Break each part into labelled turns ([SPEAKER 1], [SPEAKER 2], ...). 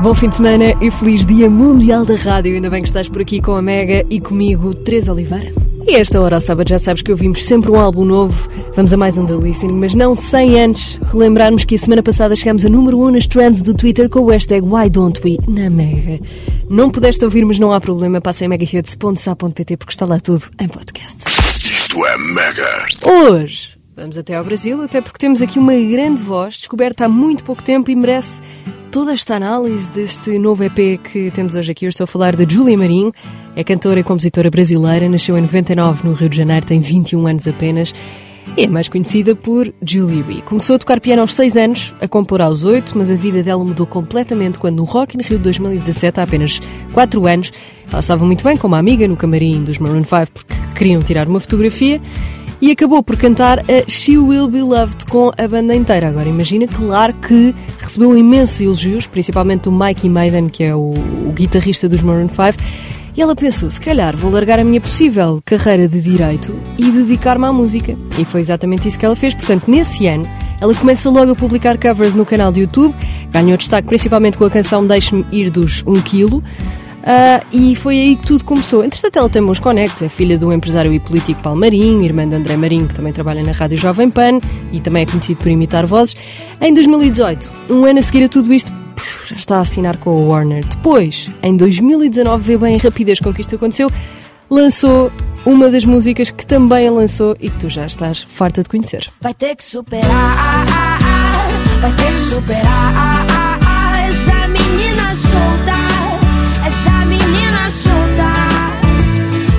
[SPEAKER 1] Bom fim de semana e feliz Dia Mundial da Rádio. Ainda bem que estás por aqui com a Mega e comigo, Teresa Oliveira. E esta hora, ao sábado, já sabes que ouvimos sempre um álbum novo. Vamos a mais um The Listening, mas não sem antes relembrarmos que a semana passada chegámos a número 1 um nas trends do Twitter com o hashtag Why Don't We na Mega. Não pudeste ouvir, mas não há problema. Passa em megahits.sa.pt porque está lá tudo em podcast.
[SPEAKER 2] Isto é Mega.
[SPEAKER 1] Hoje vamos até ao Brasil, até porque temos aqui uma grande voz descoberta há muito pouco tempo e merece toda esta análise deste novo EP que temos hoje aqui. Eu estou a falar de Júlia Marinho, é cantora e compositora brasileira, nasceu em 99 no Rio de Janeiro, tem 21 anos apenas. E é mais conhecida por Julie B. Começou a tocar piano aos 6 anos, a compor aos 8, mas a vida dela mudou completamente quando no Rock in Rio de 2017, há apenas 4 anos, ela estava muito bem com uma amiga no camarim dos Maroon 5 porque queriam tirar uma fotografia e acabou por cantar a She Will Be Loved com a banda inteira. Agora imagina, claro que recebeu imensos elogios, principalmente do Mikey Maiden, que é o, o guitarrista dos Maroon 5. E ela pensou, se calhar vou largar a minha possível carreira de direito e dedicar-me à música. E foi exatamente isso que ela fez. Portanto, nesse ano, ela começa logo a publicar covers no canal de YouTube, ganhou destaque principalmente com a canção Deixe-me Ir dos 1 kg. Uh, e foi aí que tudo começou. Entretanto, ela tem bons conectos, é filha de um empresário e político Palmarinho, irmã de André Marinho, que também trabalha na Rádio Jovem Pan e também é conhecido por imitar vozes. Em 2018, um ano a seguir a tudo isto, já está a assinar com a Warner. Depois, em 2019, vê bem a rapidez com que isto aconteceu, lançou uma das músicas que também a lançou e que tu já estás farta de conhecer.
[SPEAKER 3] Vai ter que superar, vai ter que superar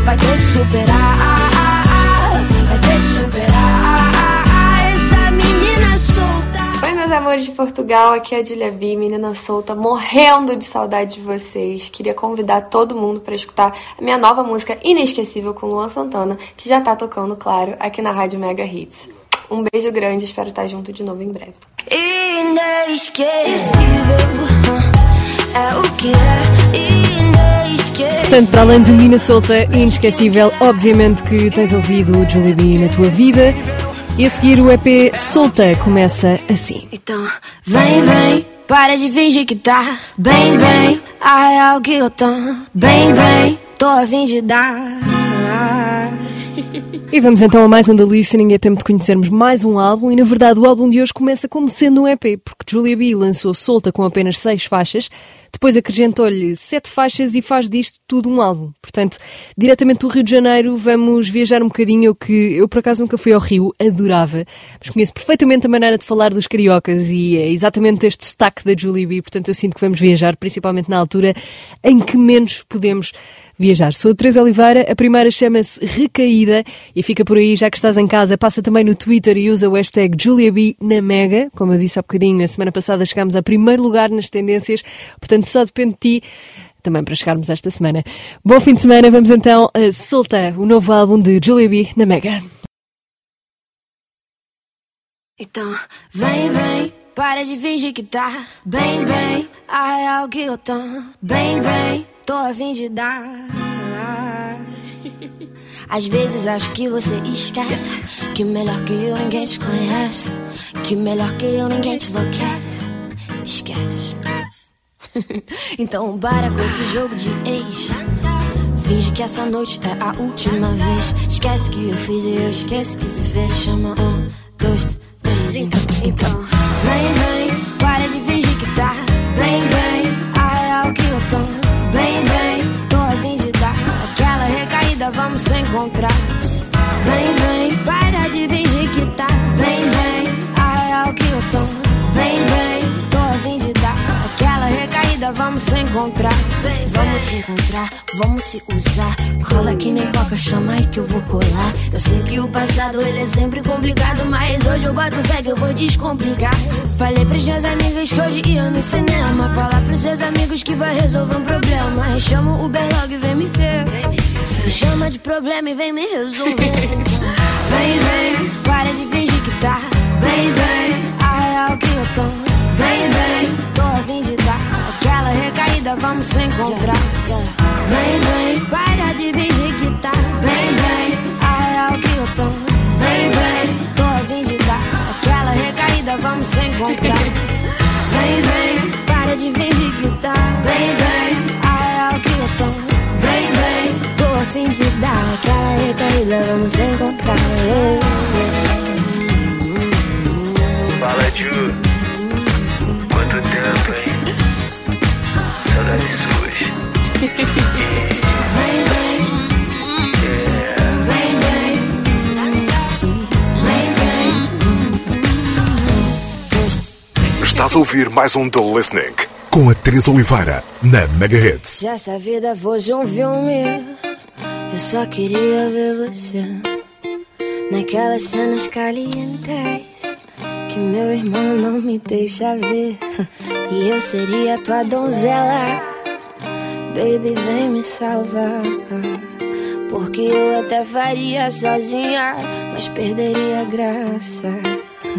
[SPEAKER 3] Vai ter que superar, vai ter que superar essa menina solta.
[SPEAKER 4] Oi, meus amores de Portugal, aqui é a Julia B, menina solta, morrendo de saudade de vocês. Queria convidar todo mundo para escutar a minha nova música Inesquecível com Luan Santana, que já tá tocando, claro, aqui na Rádio Mega Hits. Um beijo grande, espero estar junto de novo em breve.
[SPEAKER 3] Inesquecível é o que é.
[SPEAKER 1] Portanto, para além de Menina Solta e Inesquecível, obviamente que tens ouvido o Julie B na tua vida. E a seguir o EP Solta começa assim.
[SPEAKER 3] Então, vem, vem, para de fingir que tá bem, bem. A real que eu tô bem, bem. Tô a fim de dar.
[SPEAKER 1] E vamos então a mais um The Listening, é tempo de conhecermos mais um álbum e na verdade o álbum de hoje começa como sendo um EP, porque Julia B lançou solta com apenas seis faixas, depois acrescentou-lhe sete faixas e faz disto tudo um álbum. Portanto, diretamente do Rio de Janeiro vamos viajar um bocadinho, eu que eu por acaso nunca fui ao Rio, adorava, mas conheço perfeitamente a maneira de falar dos cariocas e é exatamente este sotaque da Julia B, portanto eu sinto que vamos viajar, principalmente na altura em que menos podemos viajar. Sou a Teresa Oliveira, a primeira chama-se Recaída e fica por aí, já que estás em casa, passa também no Twitter e usa o hashtag JuliaB na Mega. Como eu disse há bocadinho, a semana passada chegámos a primeiro lugar nas tendências, portanto só depende de ti também para chegarmos esta semana. Bom fim de semana, vamos então a soltar o novo álbum de Julia na Mega.
[SPEAKER 3] Então, vem, vem, para de fingir que tá bem, bem. A real que eu tô bem, bem. Tô a fim de dar. Às vezes acho que você esquece Que melhor que eu ninguém te conhece Que melhor que eu ninguém te enlouquece. Esquece. Então para com esse jogo de ex. Finge que essa noite é a última vez. Esquece que eu fiz e eu esqueço que se fez. Chama um, dois, três Então, então. Vem, vem Para de Vamos se encontrar. Vem, vem Para de fingir que tá. Bem, bem A real que eu tô. Bem, bem Tô a fim de dar. Aquela recaída Vamos se encontrar Vamos se encontrar, vamos se usar. Cola que nem coca, chama aí que eu vou colar. Eu sei que o passado ele é sempre complicado Mas hoje eu boto fé que eu vou descomplicar. Falei pras minhas amigas que hoje ia no cinema. Falar pros seus amigos que vai resolver um problema. Chama o Uber logo e vem me ver. Me chama de problema e vem me resolver. Vem, vem, para de fingir que tá. Bem, bem, a real que eu tô. Bem, bem, tô a fim de dar. Aquela recaída, vamos se encontrar. Vem, vem, para de fingir que tá. Bem, bem, a real que eu tô. Bem, bem, tô a fim de dar. Aquela recaída, vamos se encontrar. Vem, vem, para de fingir que tá praia, Camila, vamos encontrar.
[SPEAKER 5] Fala, Ju. Quanto tempo, hein? Saudades suas.
[SPEAKER 2] Estás a ouvir mais um The Listening com a Teresa Oliveira na Mega Hits.
[SPEAKER 3] Já essa vida vou um filme eu só queria ver você naquelas cenas calientes que meu irmão não me deixa ver. E eu seria tua donzela, baby, vem me salvar. Porque eu até faria sozinha, mas perderia a graça.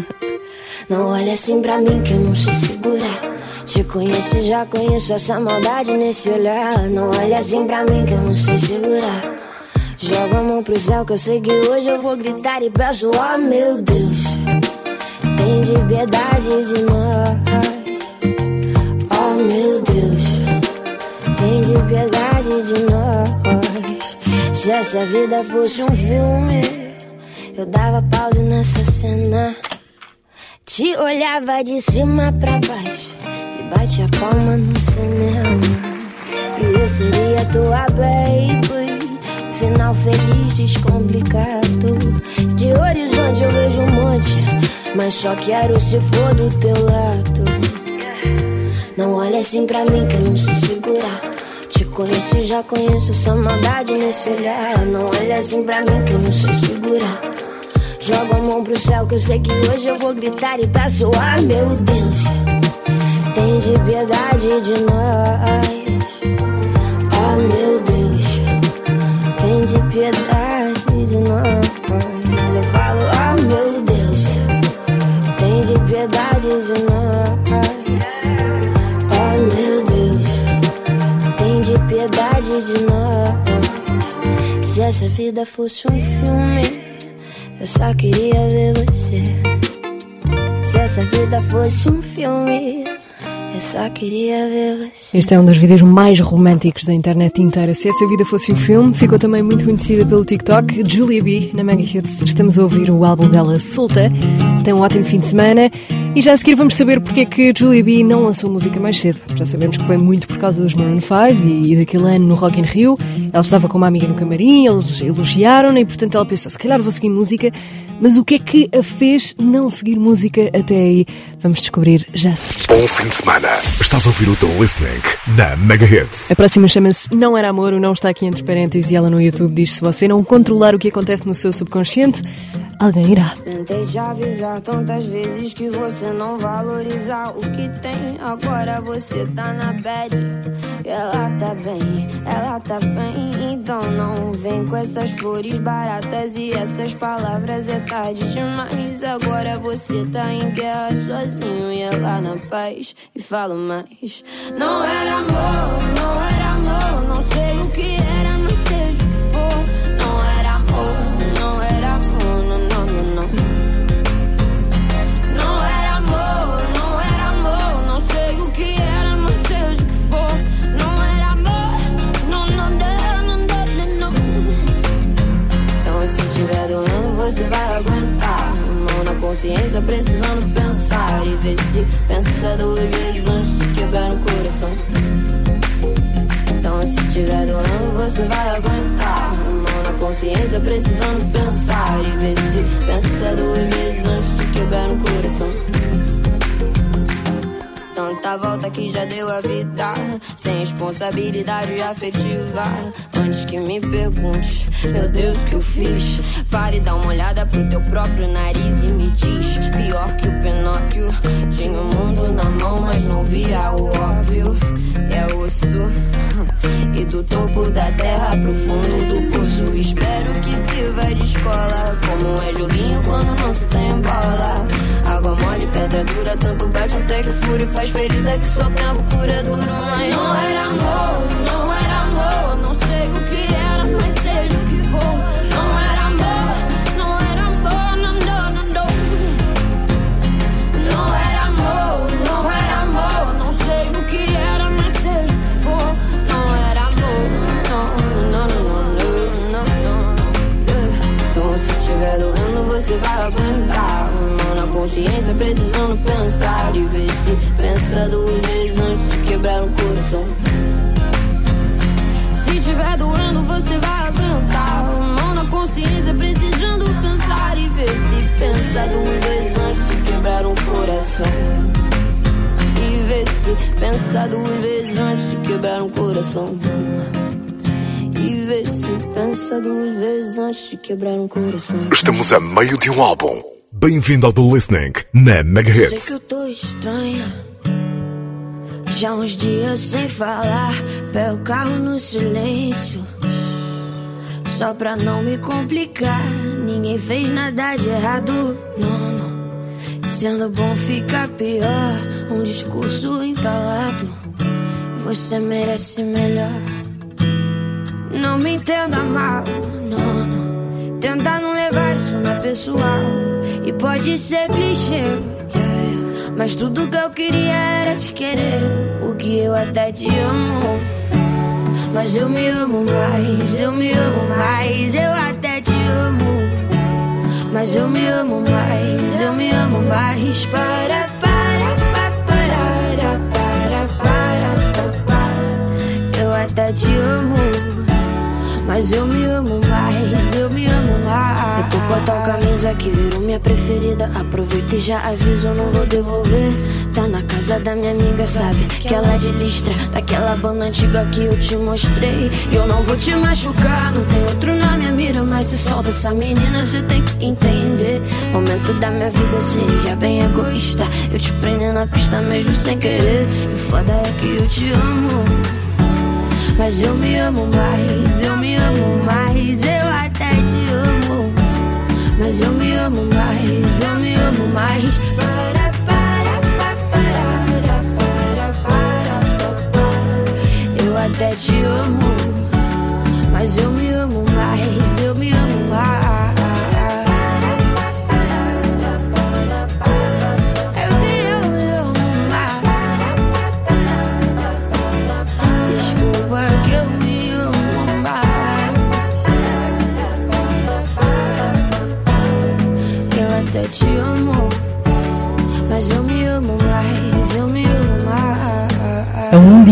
[SPEAKER 3] Não olha assim pra mim que eu não sei segurar. Te conheço já conheço essa maldade nesse olhar. Não olha assim pra mim que eu não sei segurar. Joga a mão pro céu que eu sei que hoje eu vou gritar e peço, oh meu Deus. Tem de piedade de nós. Oh meu Deus. Tem de piedade de nós. Se essa vida fosse um filme, eu dava pausa nessa cena. Te olhava de cima pra baixo e bate a palma no cinema. E eu seria tua baby. Final feliz, descomplicado. De horizonte eu vejo um monte, mas só quero se for do teu lado. Não olha assim pra mim que eu não sei segurar. Te conheço já conheço essa maldade nesse olhar. Não olha assim pra mim que eu não sei segurar. Joga a mão pro céu que eu sei que hoje eu vou gritar e peço, ah meu Deus, tem de piedade de nós. De piedade de nós. Eu falo, ah meu Deus, tem de piedade de nós. Oh meu Deus, tem de piedade de nós. Se essa vida fosse um filme. Eu só queria ver você. Se essa vida fosse um filme, só queria ver você.
[SPEAKER 1] Este é um dos vídeos mais românticos da internet inteira. Se essa vida fosse um filme, ficou também muito conhecida pelo TikTok. Julia B, na Mega Hits. Estamos a ouvir o álbum dela Solta. Tem um ótimo fim de semana. E já a seguir vamos saber porque é que Julia B não lançou música mais cedo. Já sabemos que foi muito por causa dos Maroon 5 e, e daquele ano no Rock in Rio. Ela estava com uma amiga no camarim, eles elogiaram-na e portanto ela pensou, se calhar vou seguir música. Mas o que é que a fez não seguir música até aí? Vamos descobrir já a seguir.
[SPEAKER 2] Bom fim de semana. Estás a ouvir o The Listening na Mega Hits.
[SPEAKER 1] A próxima chama-se Não Era Amor, o não está aqui entre parênteses e ela no YouTube diz se você não controlar o que acontece no seu subconsciente, alguém irá.
[SPEAKER 3] Tentei te avisar tantas vezes que você não valorizar o que tem. Agora você tá na bad. Ela tá bem, ela tá bem. Então não vem com essas flores baratas e essas palavras. É tarde demais. Agora você tá em guerra sozinho e ela na paz. E falo mais. Não era amor, não era amor. Não sei o que era, já deu a vida. Sem responsabilidade afetiva. Antes que me pergunte Meu Deus, o que eu fiz? Pare e dá uma olhada pro teu próprio nariz E me diz. Pior que o Pinóquio Tinha o mundo na mão, mas não via o óbvio. É osso E do topo da terra pro fundo do poço. Espero que sirva de escola Como é joguinho quando não se tem bola Água mole, pedra dura, tanto bate até que fura e faz ferida que só tempo cura duro. Mas não era amor, não consciência, precisando pensar e ver se pensa duas vezes antes de quebrar o coração. Se tiver doendo, você vai aguentar. Mão na consciência, precisando pensar e ver se pensa duas vezes antes de quebrar um coração. se pensar duas vezes antes de quebrar um coração. E vê se pensa duas vezes antes de quebrar um coração.
[SPEAKER 2] Estamos a meio de um álbum. Bem-vindo ao The Listening na Mega
[SPEAKER 3] Sei
[SPEAKER 2] Hits.
[SPEAKER 3] que eu tô estranha. Já uns dias sem falar, pego o carro no silêncio. Só pra não me complicar, ninguém fez nada de errado, não, não. Sendo bom fica pior, um discurso entalado. Você merece melhor. Não me entenda mal, não, não. Tentar não levar isso na pessoal. E pode ser clichê, mas tudo que eu queria era te querer. Porque eu até te amo. Mas eu me amo mais, eu me amo mais, eu até te amo. Mas eu me amo mais, eu me amo mais. Para, para, para, para, para, para, para, para. Eu até te amo. Mas eu me amo mais, eu me amo mais. Eu tô com a tua camisa que virou minha preferida. Aproveita e já aviso, não vou devolver. Tá na casa da minha amiga, sabe? Que ela é de listra, daquela banda antiga que eu te mostrei. E eu não vou te machucar, não tem outro na minha mira. Mas se solta essa menina, você tem que entender. Momento da minha vida seria bem egoísta. Eu te prender na pista mesmo sem querer. E foda é que eu te amo. Mas eu me amo mais, eu me amo mais, eu até te amo. Mas eu me amo mais, eu me amo mais. Para, para, para, para, para, para, para. Eu até te amo. Mas eu me amo mais,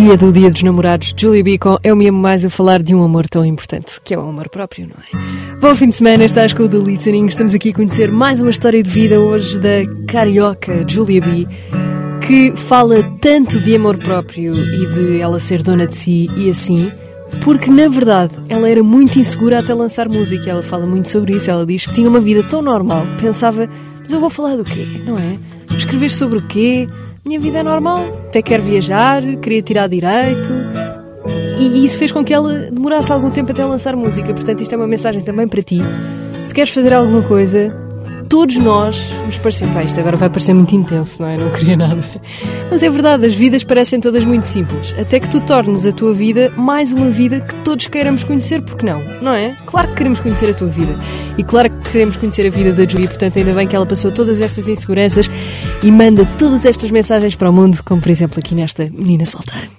[SPEAKER 1] dia do Dia dos Namorados, Julia B com Eu Me Amo Mais a falar de um amor tão importante, que é o amor próprio, não é? Bom fim de semana, estás com o The Listening. Estamos aqui a conhecer mais uma história de vida hoje da carioca Julia B, que fala tanto de amor próprio e de ela ser dona de si e assim, porque na verdade ela era muito insegura até lançar música. Ela fala muito sobre isso. Ela diz que tinha uma vida tão normal, pensava, mas eu vou falar do quê, não é? Escrever sobre o quê? Minha vida é normal, até quero viajar, queria tirar direito. E isso fez com que ela demorasse algum tempo até lançar música. Portanto, isto é uma mensagem também para ti. Se queres fazer alguma coisa, todos nós nos parecemos. Pá, isto agora vai parecer muito intenso, não é? Não queria nada. Mas é verdade, as vidas parecem todas muito simples. Até que tu tornes a tua vida mais uma vida que todos queiramos conhecer, porque não? Não é? Claro que queremos conhecer a tua vida. E claro que queremos conhecer a vida da Julia, portanto, ainda bem que ela passou todas essas inseguranças e manda todas estas mensagens para o mundo, como por exemplo aqui nesta Menina Solteira.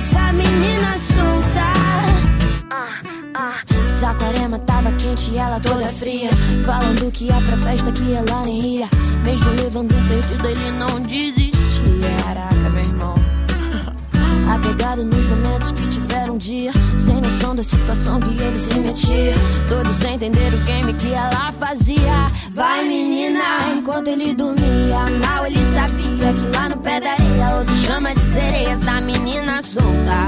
[SPEAKER 3] essa menina solta. Ah, ah. Saquarema tava quente e ela toda fria. Falando que ia pra festa que ela nem ia. Mesmo levando um perdido, ele não desistia. Caraca, meu irmão. Apegado nos momentos que tiveram um dia. Sem noção da situação que ele se metia. Todos entenderam o game que ela fazia. Vai, menina, enquanto ele dormia. Mal ele que lá no pé da areia, outro chama de sereia. Essa menina solta.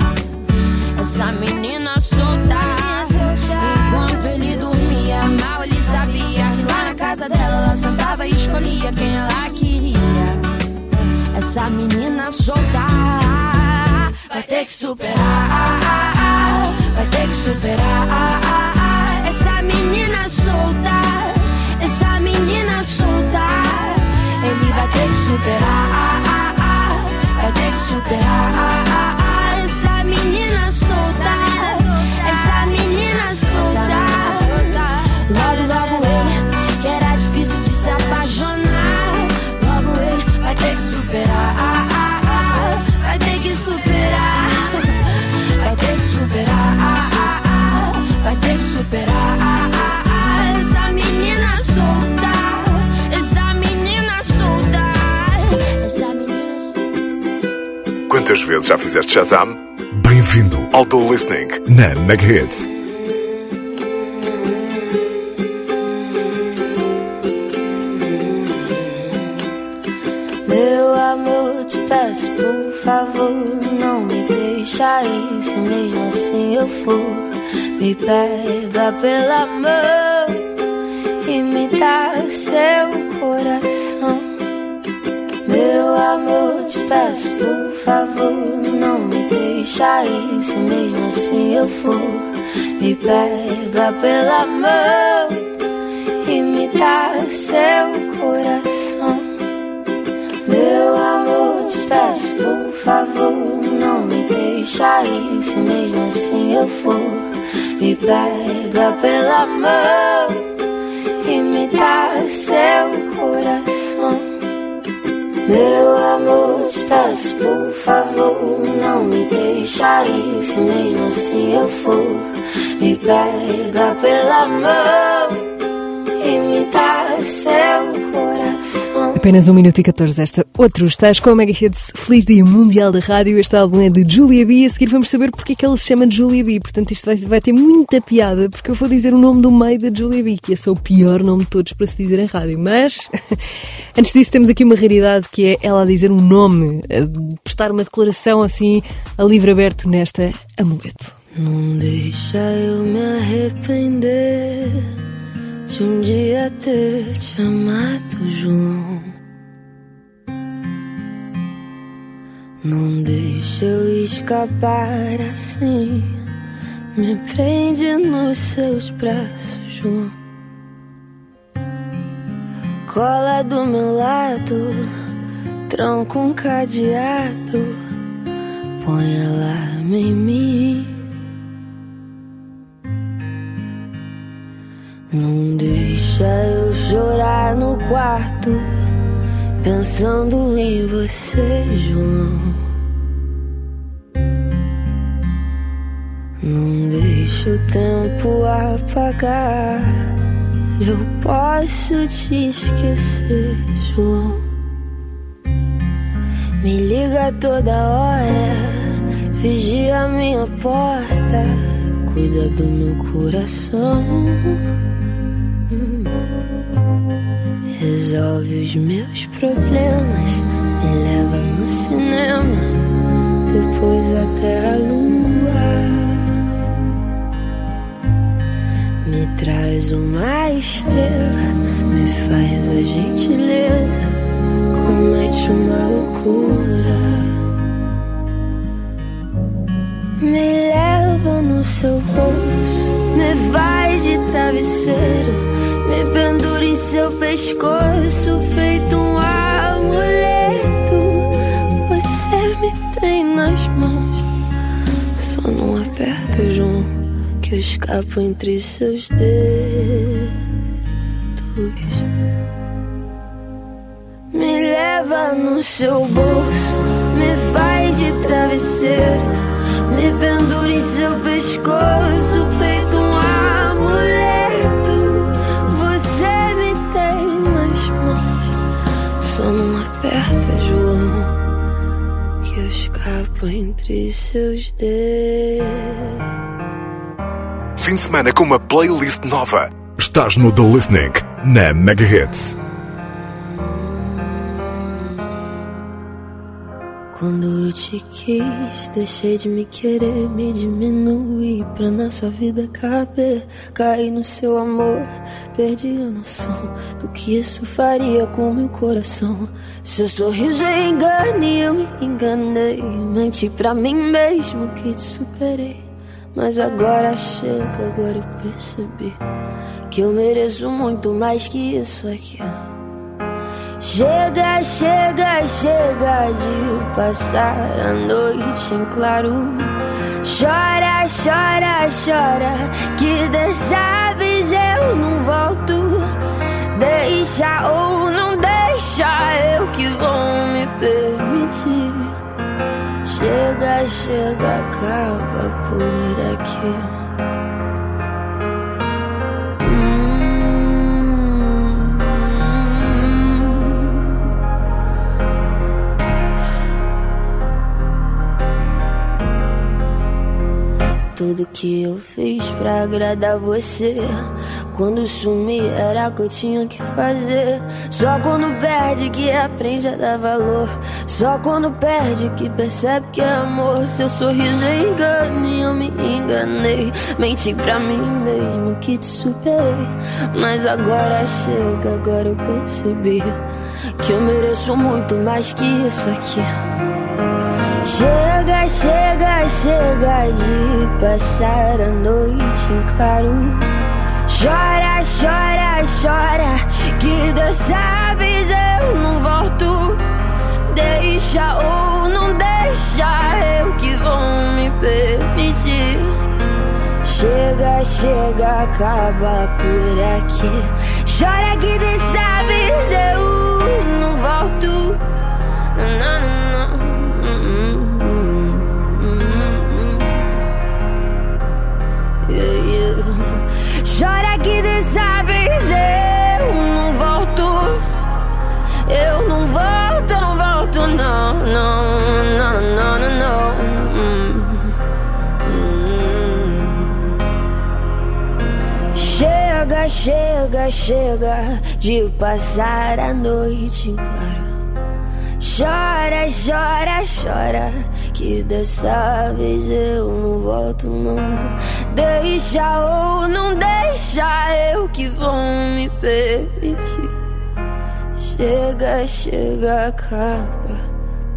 [SPEAKER 3] Essa menina solta. Enquanto ele dormia, mal ele sabia que lá na casa dela ela sentava e escolhia quem ela queria. Essa menina solta. ter que superar, vai ter que superar. Vai ter que superar, vai ter que superar. Essa
[SPEAKER 2] Quantas vezes já fizeste Shazam? Bem-vindo ao Do Listening na Mega Hits.
[SPEAKER 3] Meu amor, te peço por favor, não me deixa ir. Se mesmo assim eu for, me pega pela mão e me dá seu coração. Meu amor, te peço por favor, não me deixa ir. Se mesmo assim eu for, me pega pela mão e me dá seu coração. Meu amor, te peço por favor, não me deixa ir. Se mesmo assim eu for, me pega pela mão e me dá seu coração. Meu amor, te peço por favor, não me deixa ir. Se mesmo assim eu for, me pega pela mão e me dá seu.
[SPEAKER 1] Apenas 1 minuto e 14 esta. Outro, estás com a Mega Hits Feliz Dia Mundial da Rádio. Este álbum é de Julia B. A seguir vamos saber porque é que ele se chama de Julia B. Portanto, isto vai, vai ter muita piada porque eu vou dizer o nome do meio da Julia B, que esse é o pior nome de todos para se dizer em rádio. Mas, antes disso, temos aqui uma raridade que é ela a dizer um nome, prestar uma declaração assim a livre aberto nesta amuleto.
[SPEAKER 3] Não deixa eu me arrepender de um dia ter te amado, João. Não deixa eu escapar assim. Me prende nos seus braços, João. Cola do meu lado, tranco um cadeado, põe alarme em mim. Não deixa eu chorar no quarto, pensando em você, João. Não deixa o tempo apagar. Eu posso te esquecer, João. Me liga toda hora, vigia a minha porta, cuida do meu coração. Resolve os meus problemas, me leva no cinema, depois até a lua. Me traz uma estrela, me faz a gentileza, comete uma loucura. Me leva no seu bolso, me faz de travesseiro, me pendura em seu pescoço, feito um amuleto. Você me tem nas mãos, só não aperta, João, que eu escapo entre seus dedos. Me leva no seu bolso, me faz de travesseiro, me pendura em seu pescoço, feito um amuleto. Só não aperta, João, que eu escapo entre seus dedos.
[SPEAKER 2] Fim de semana com uma playlist nova. Estás no The Listening na Mega Hits.
[SPEAKER 3] Quando eu te quis, deixei de me querer, me diminuir pra na sua vida caber. Caí no seu amor, perdi a noção do que isso faria com meu coração. Seu sorriso é engano e eu me enganei. Menti pra mim mesmo que te superei. Mas agora chega, agora eu percebi que eu mereço muito mais que isso aqui. Chega, chega, chega de passar a noite em claro. Chora, chora, chora, que dessa vez eu não volto. Deixa ou não deixa, eu que vou me permitir. Chega, chega, acaba por aqui. Tudo que eu fiz pra agradar você. Quando sumi era o que eu tinha que fazer. Só quando perde que aprende a dar valor. Só quando perde que percebe que é amor. Seu sorriso é engano e eu me enganei. Menti pra mim mesmo que te superei. Mas agora chega, agora eu percebi que eu mereço muito mais que isso aqui. Chega, chega, chega de passar a noite em claro. Chora, chora, chora, que dessa vez eu não volto. Deixa ou não deixa, eu que vou me permitir. Chega, chega, acaba por aqui. Chora que dessa vez eu não volto. Não, que dessa vez eu não volto. Eu não volto, não volto, não, não, não, não, não, não. Chega, chega, chega de passar a noite em claro. Chora, chora, chora que dessa vez eu não volto não Deixa ou não deixa eu que vou me permitir Chega, chega, acaba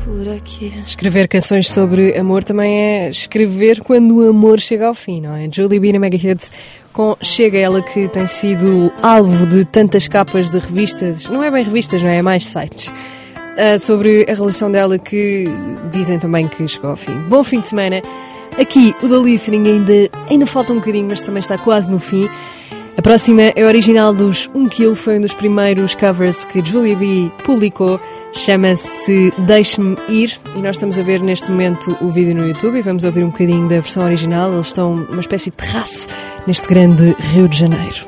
[SPEAKER 3] por aqui
[SPEAKER 1] Escrever canções sobre amor também é escrever quando o amor chega ao fim, não é? Julie B na Mega Hits com Chega Ela que tem sido alvo de tantas capas de revistas, não é bem revistas, não é? É mais sites uh, sobre a relação dela que dizem também que chegou ao fim. Bom fim de semana. Aqui o da listening ainda, ainda falta um bocadinho, mas também está quase no fim. A próxima é original dos 1 Kill, foi um dos primeiros covers que Julia B publicou. Chama-se Deixe-me Ir e nós estamos a ver neste momento o vídeo no YouTube e vamos ouvir um bocadinho da versão original. Eles estão numa espécie de terraço neste grande Rio de Janeiro.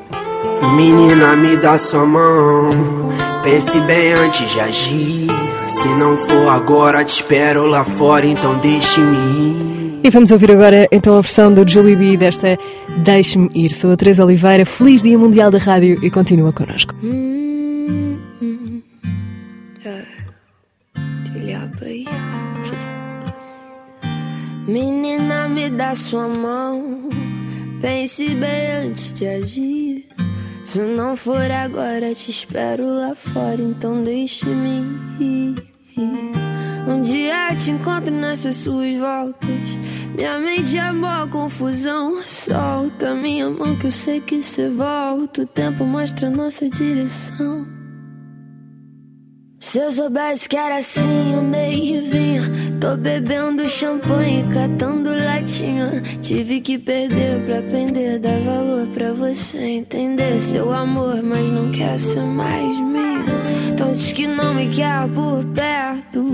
[SPEAKER 6] Menina, me dá sua mão. Pense bem antes de agir. Se não for agora, te espero lá fora, então deixe-me
[SPEAKER 1] E vamos ouvir agora então a versão do Julie B desta Deixe-me Ir. Sou a Teresa Oliveira, feliz Dia Mundial da Rádio e continua connosco.
[SPEAKER 3] Menina, me dá sua mão. Pense bem antes de agir. Se não for agora, te espero lá fora, então deixe-me ir. Um dia te encontro nessas suas voltas. Minha mente é mó confusão. Solta minha mão que eu sei que cê volta. O tempo mostra nossa direção. Se eu soubesse que era assim, andei e vinha. Tô bebendo champanhe, catando latinha. Tive que perder pra aprender, dar valor pra você entender seu amor, mas não quer ser mais minha. Então diz que não me quer por perto,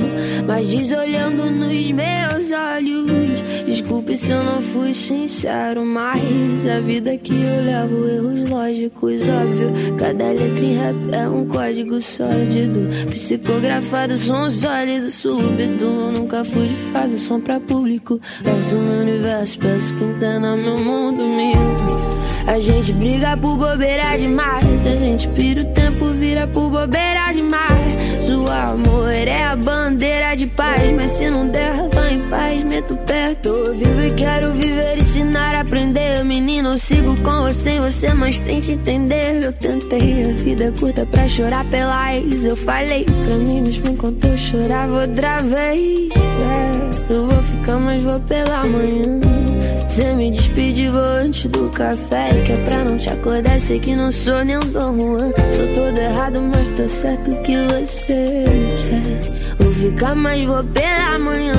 [SPEAKER 3] mas diz olhando nos meus olhos Desculpe se eu não fui sincero, mas a vida que eu levo, erros lógicos, óbvio. Cada letra em rap é um código sólido. Psicografado, som sólido, súbito. Nunca fui de fase, som pra público. Peço meu universo, peço que entenda meu mundo, meu. A gente briga por bobeira demais. A gente pira o tempo, vira por bobeira demais. O amor é a bandeira de paz. Mas se não der, vai em paz, meto perto. Eu vivo e quero viver, ensinar, aprender. Menino, eu sigo com você você, mas tente entender. Eu tentei, a vida é curta pra chorar pela. Eu falei pra mim mesmo enquanto eu chorava outra vez. É, eu vou ficar, mas vou pela manhã. Você me despediu antes do café Que é pra não te acordar. Sei que não sou nem um Dom Juan. Sou todo errado, mas tá certo que você me quer. Vou ficar, mas vou pela manhã.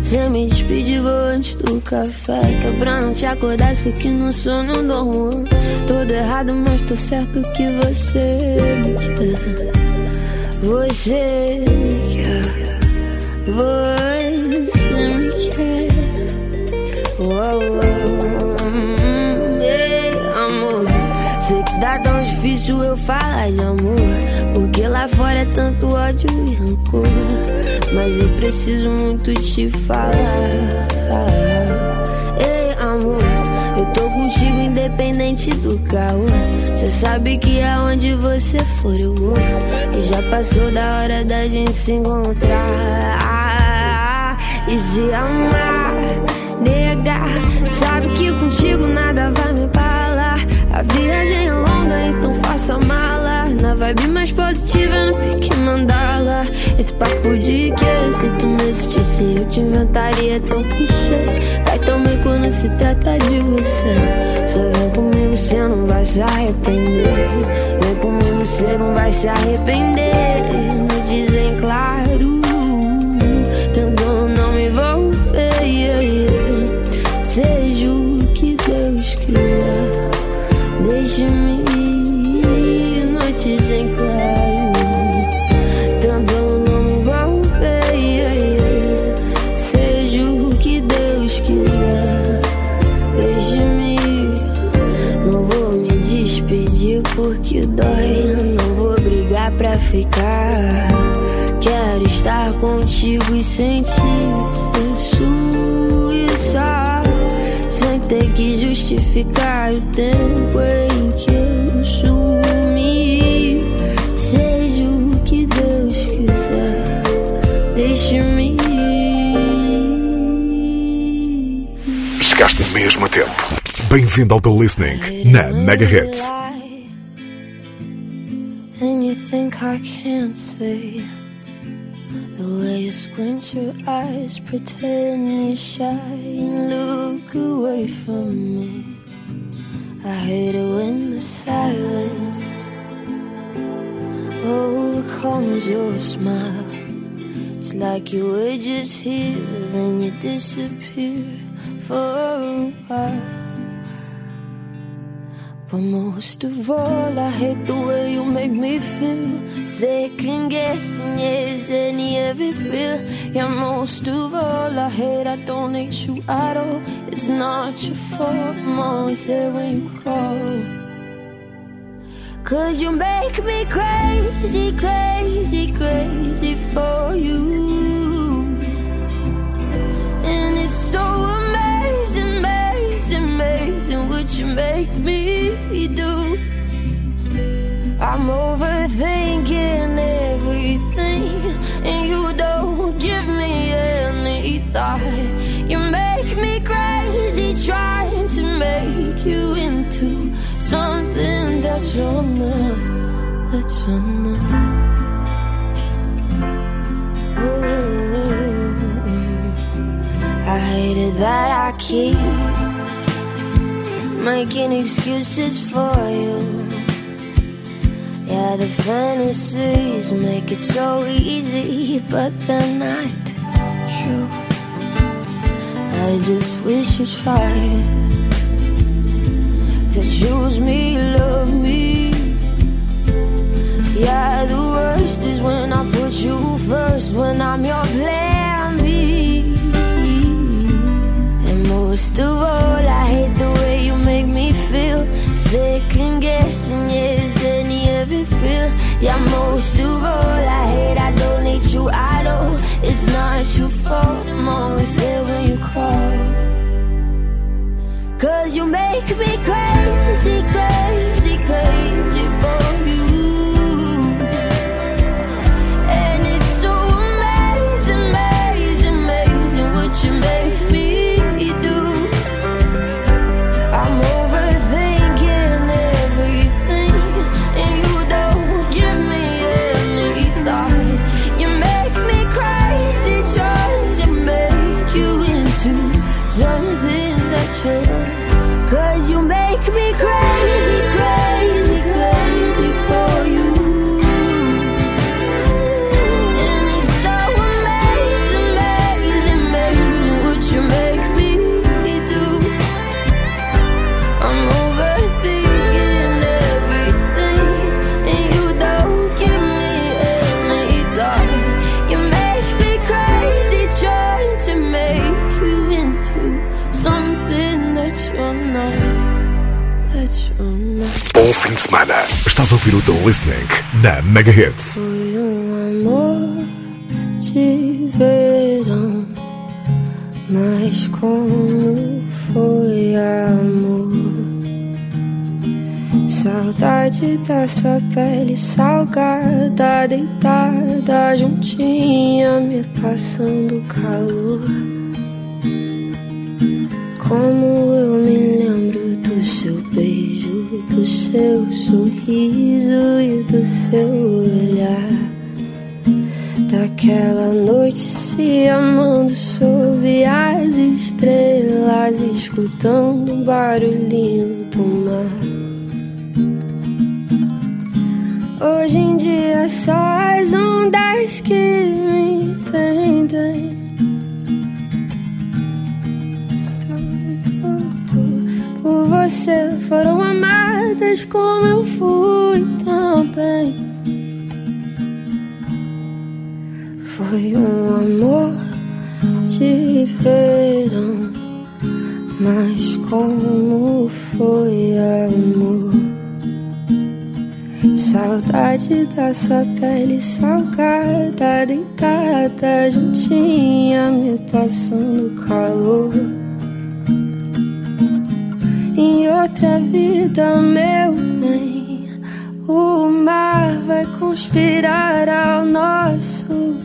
[SPEAKER 3] Você me despediu antes do café Que é pra não te acordar. Sei que não sou nem um Dom Juan. Todo errado, mas tô certo que você me quer. Você me quer. Você me quer Ei, amor. Sei que dá tão difícil eu falar de amor. Porque lá fora é tanto ódio e rancor. Mas eu preciso muito te falar. Ei, amor. Eu tô contigo independente do caô. Cê sabe que aonde você for eu vou. E já passou da hora da gente se encontrar. E se amar. Sabe que contigo nada vai me abalar. A viagem é longa, então faça mala. Na vibe mais positiva, no pique mandala. Esse papo de que se tu me existisse, eu te inventaria tão clichê. Cai também quando se trata de você. Só vem comigo, cê não vai se arrepender. Vem comigo, cê não vai se arrepender.
[SPEAKER 2] Bem-vindo ao The Listening na Mega Hits.
[SPEAKER 3] And you think I can't see the way you squint your eyes, pretend you're shy and look away from me. I hate it when the silence overcomes your smile. It's like you were just here, then you disappear for a while. But most of all, I hate the way you make me feel. Second guessing, yes, any it real. Yeah, most of all, I hate I don't hate you at all. It's not your fault, I'm always there when you call. Cause you make me crazy, crazy, crazy for you. And it's so amazing, what you make me do. I'm overthinking everything, and you don't give me any thought. You make me crazy trying to make you into something that you're not, that you're not. I hate it that I keep making excuses for you. Yeah, the fantasies make it so easy, but they're not true. I just wish you tried to choose me, love me. Yeah, the worst is when I put you first, when I'm your plan B. most of all, I hate the way feel. Second guessing, is any of it real? Yeah, most of all, I hate I don't need you at all. It's not your fault, I'm always there when you call. Cause you make me crazy, crazy, crazy for you.
[SPEAKER 2] Listening na Mega Hits.
[SPEAKER 3] Foi um amor de verão, mas como foi amor? Saudade da sua pele salgada, deitada juntinha, me passando calor. Como eu me lembro do seu do seu sorriso e do seu olhar. Daquela noite se amando sob as estrelas, escutando o barulhinho do mar. Hoje em dia só as ondas que me entendem. Por você foram amadas como eu fui também. Foi um amor de verão, mas como foi amor? Saudade da sua pele salgada, deitada juntinha, me passando calor. Em outra vida, meu bem, o mar vai conspirar ao nosso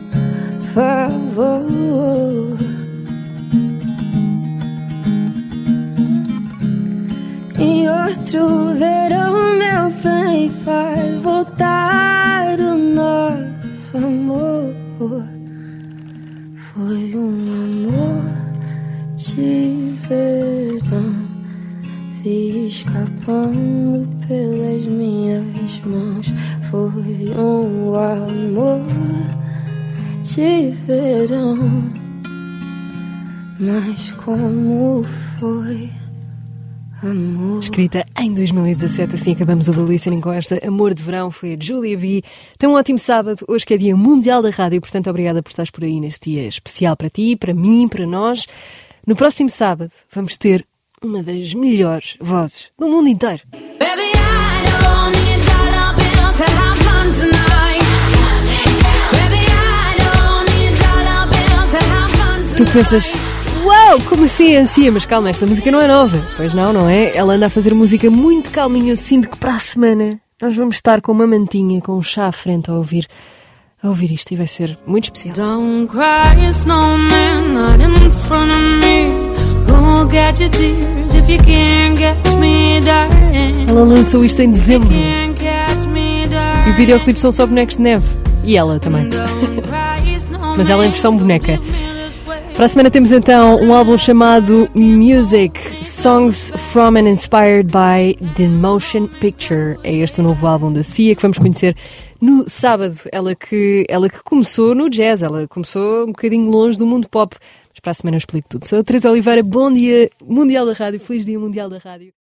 [SPEAKER 3] favor. Em outro verão, escapando pelas minhas mãos. Foi um amor de verão, mas como foi? Amor.
[SPEAKER 1] Escrita em 2017, assim acabamos o The Listening com esta Amor de Verão, foi a Julia V. Tem um ótimo sábado, hoje que é Dia Mundial da Rádio, portanto, obrigada por estares por aí neste dia especial para ti, para mim, para nós. No próximo sábado vamos ter uma das melhores vozes do mundo inteiro.
[SPEAKER 7] Baby.
[SPEAKER 1] Tu pensas, uau, como assim é assim? Mas calma, esta música não é nova. Pois não, não é? Ela anda a fazer música muito calminha. Eu sinto que para a semana nós vamos estar com uma mantinha, com um chá à frente a ouvir, a ouvir isto e vai ser muito especial.
[SPEAKER 7] Don't cry, snowman, not in front of me.
[SPEAKER 1] Ela lançou isto em dezembro e o videoclipe são só bonecos de neve. E ela também. Mas ela é em versão boneca. Para a semana temos então um álbum chamado Music Songs from and Inspired by the Motion Picture. É este o novo álbum da Cia que vamos conhecer no sábado. Ela que, ela que começou no jazz, ela começou um bocadinho longe do mundo pop. Para a semana eu explico tudo. Sou a Teresa Oliveira, bom dia Mundial da Rádio, feliz dia Mundial da Rádio.